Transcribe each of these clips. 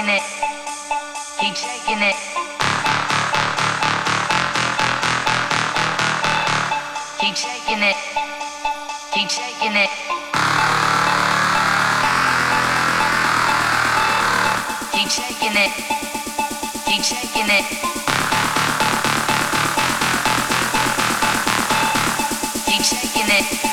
shaking it. Keep shaking it. Keep shaking it. Keep shaking it. Keep shaking it. Keep shaking it. Keep shaking it.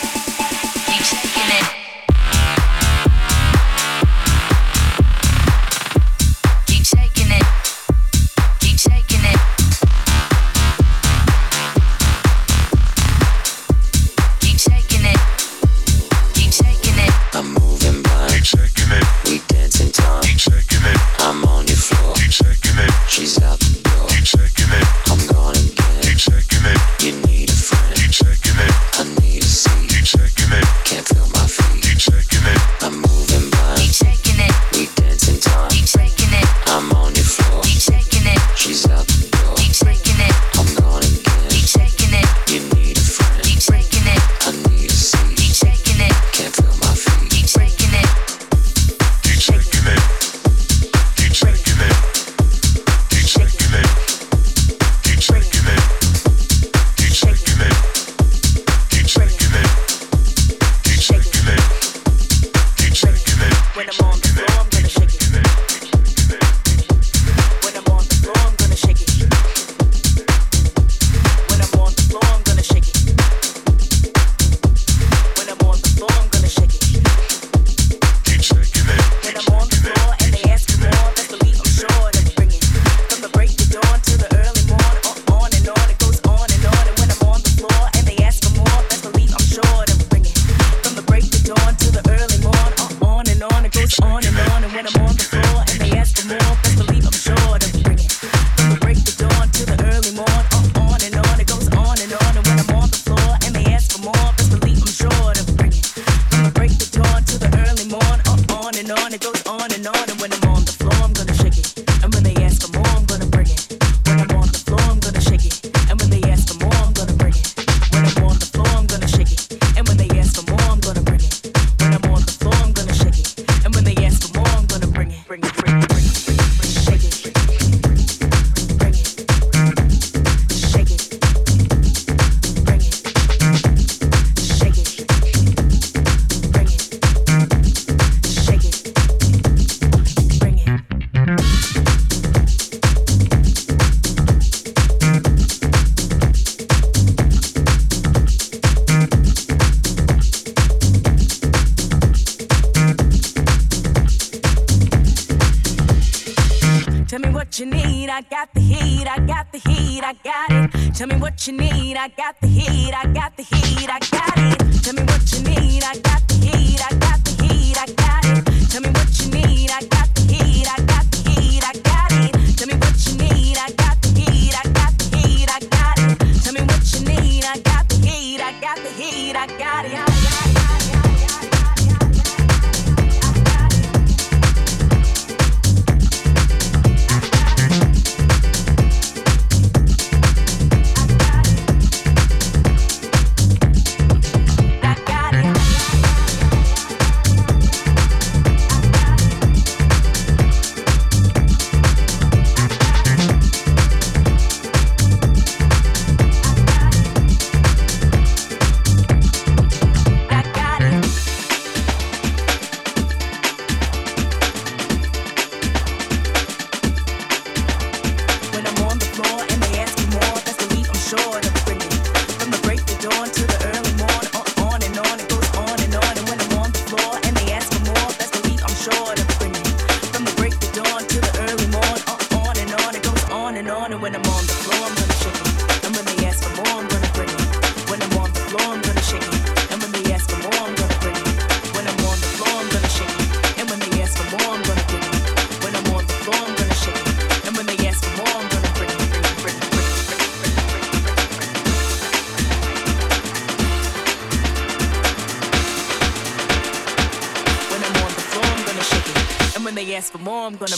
I got the heat, I got the heat, I got it. Tell me what you need, I got the heat, I got the heat, I got it.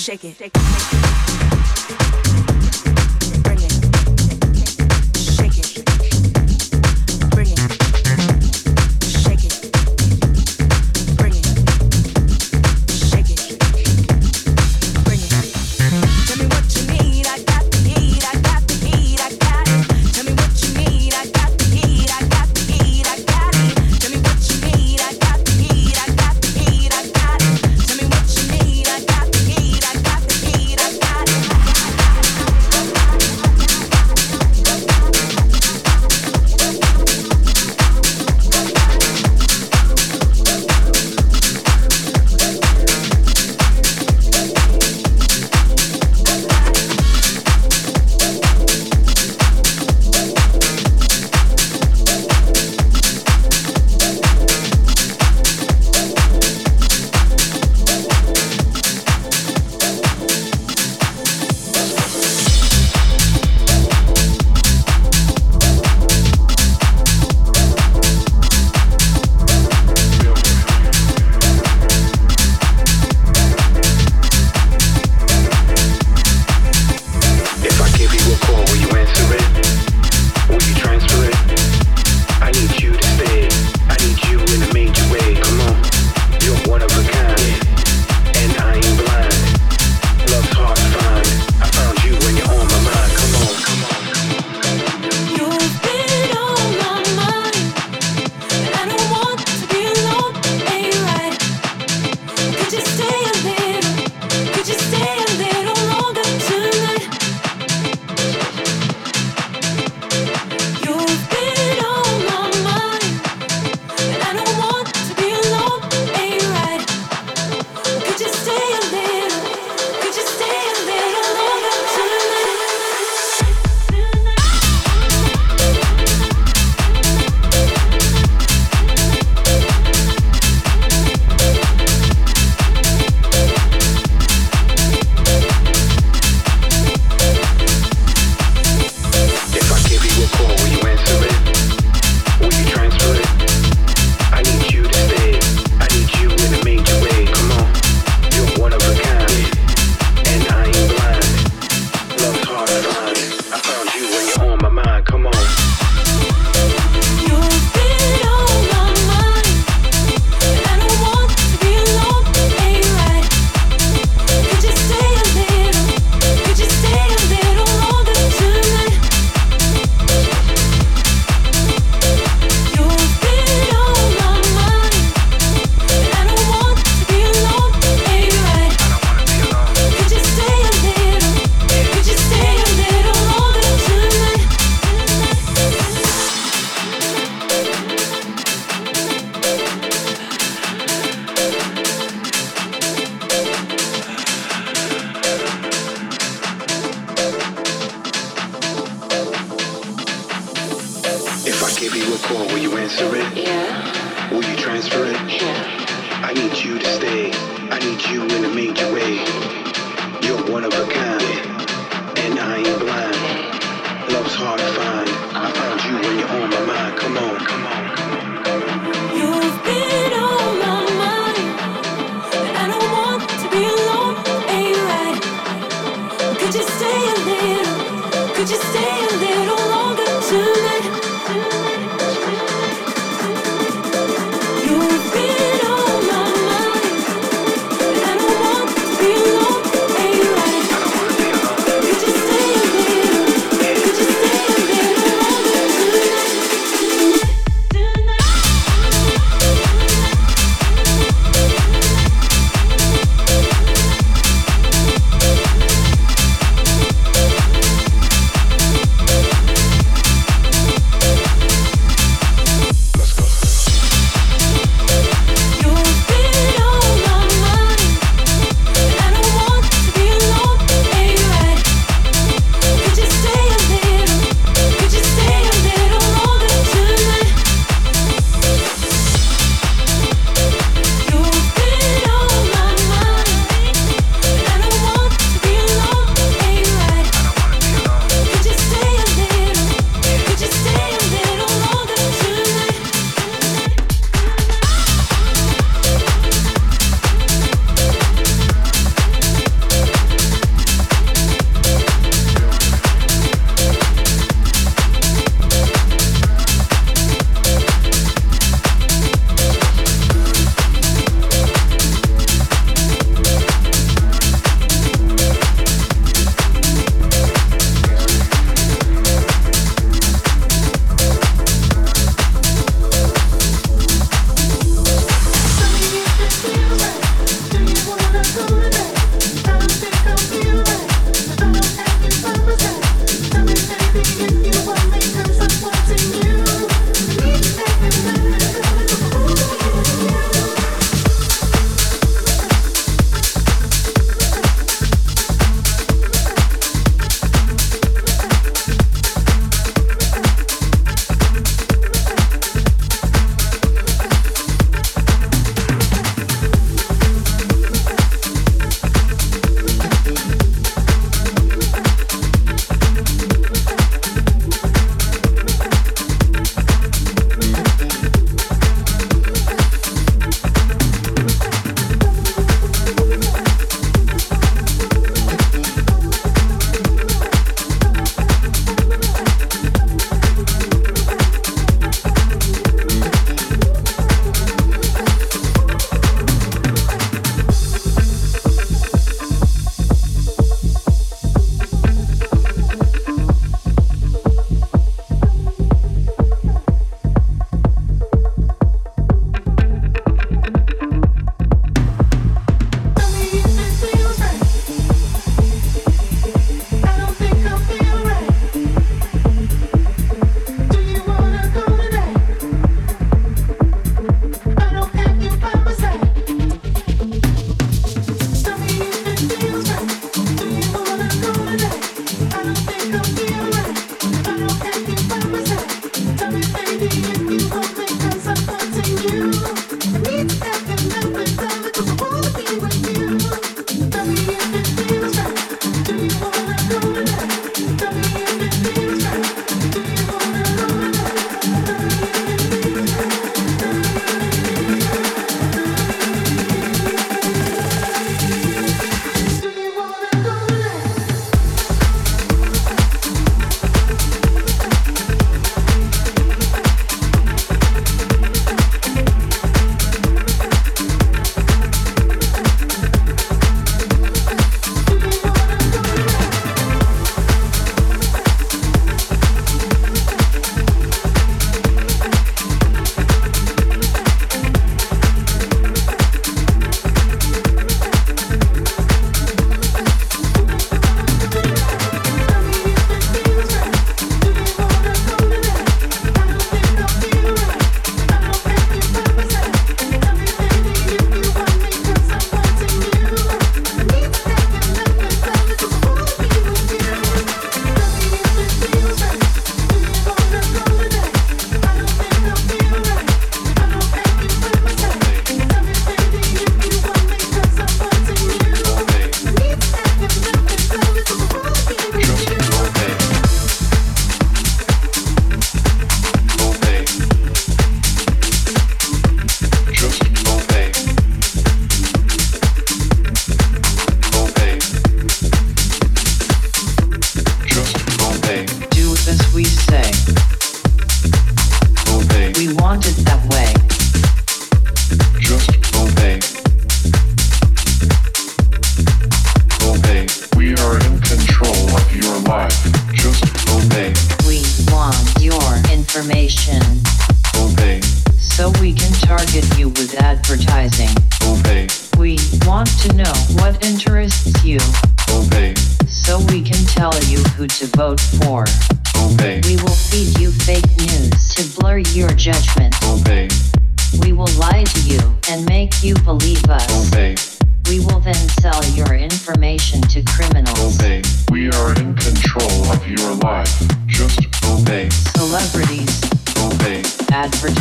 Take it.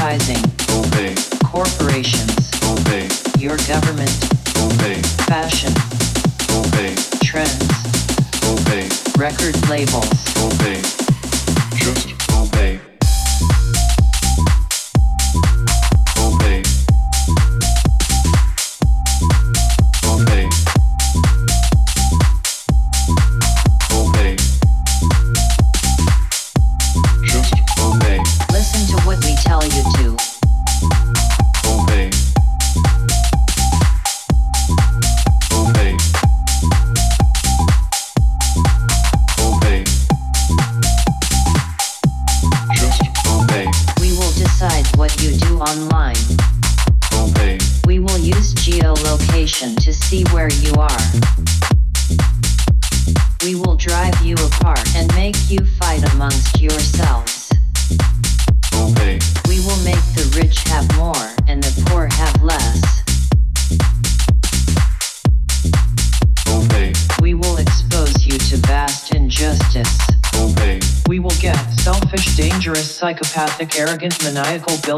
rising.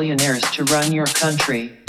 billionaires to run your country.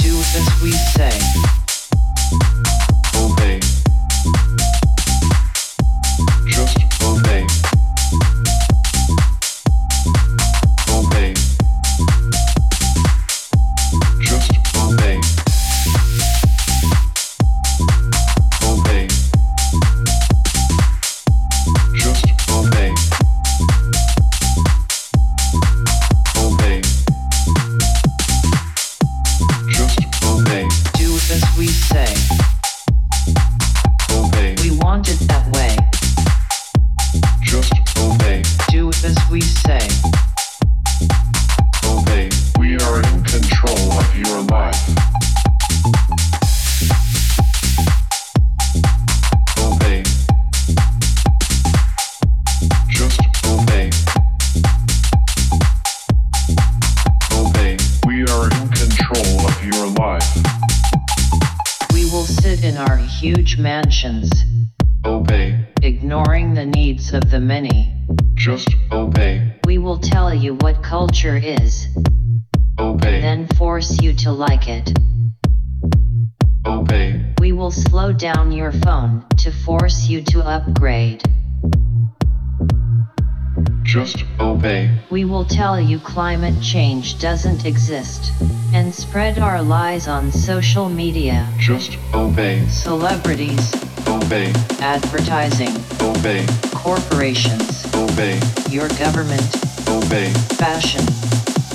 Just obey. We will tell you climate change doesn't exist and spread our lies on social media. Just obey. Celebrities. Obey. Advertising. Obey. Corporations. Obey. Your government. Obey. Fashion.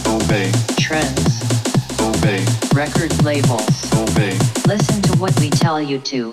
Obey. Trends. Obey. Record labels. Obey. Listen to what we tell you to.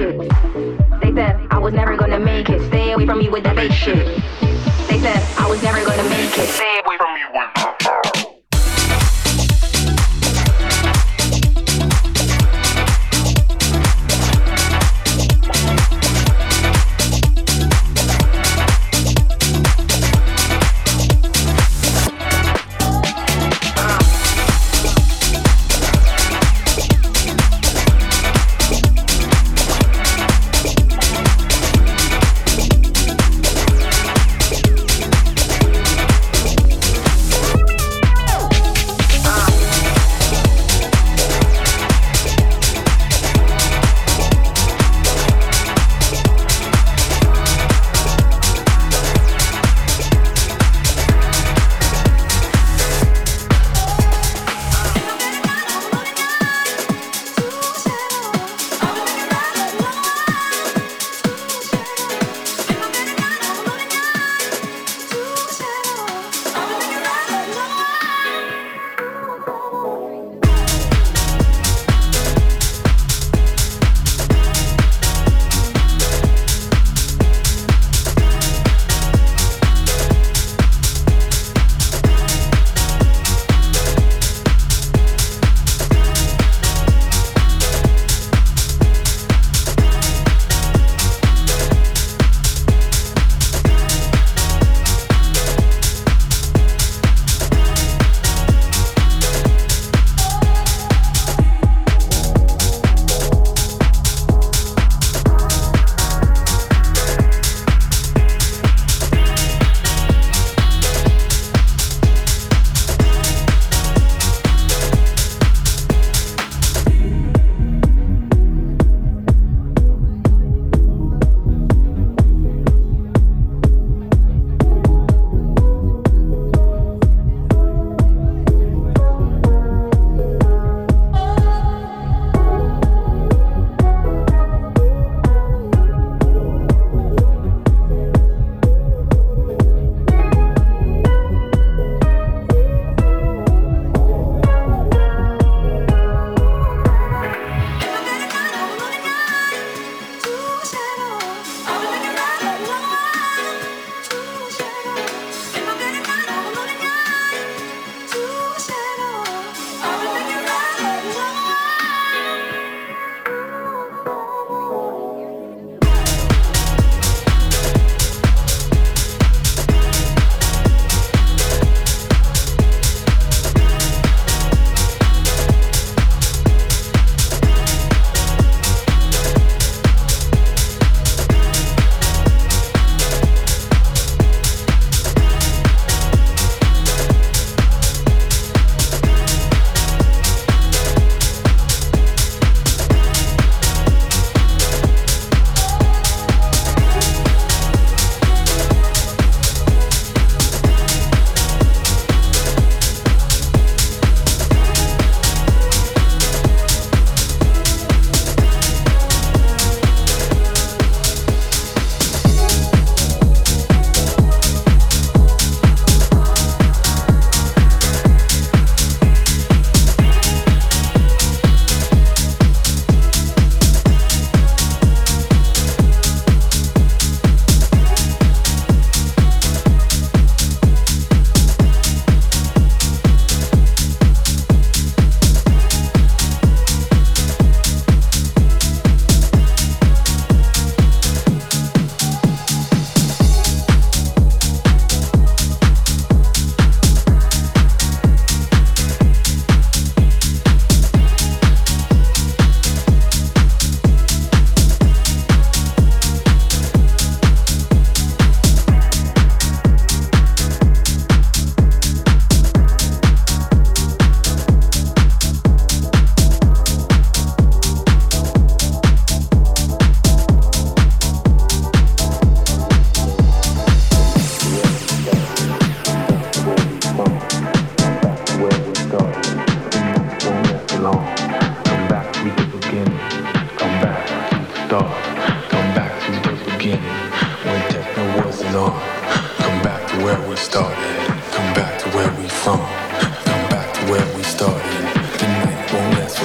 shit. They said I was never gonna make it. Stay away from me with that fake shit.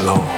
alone.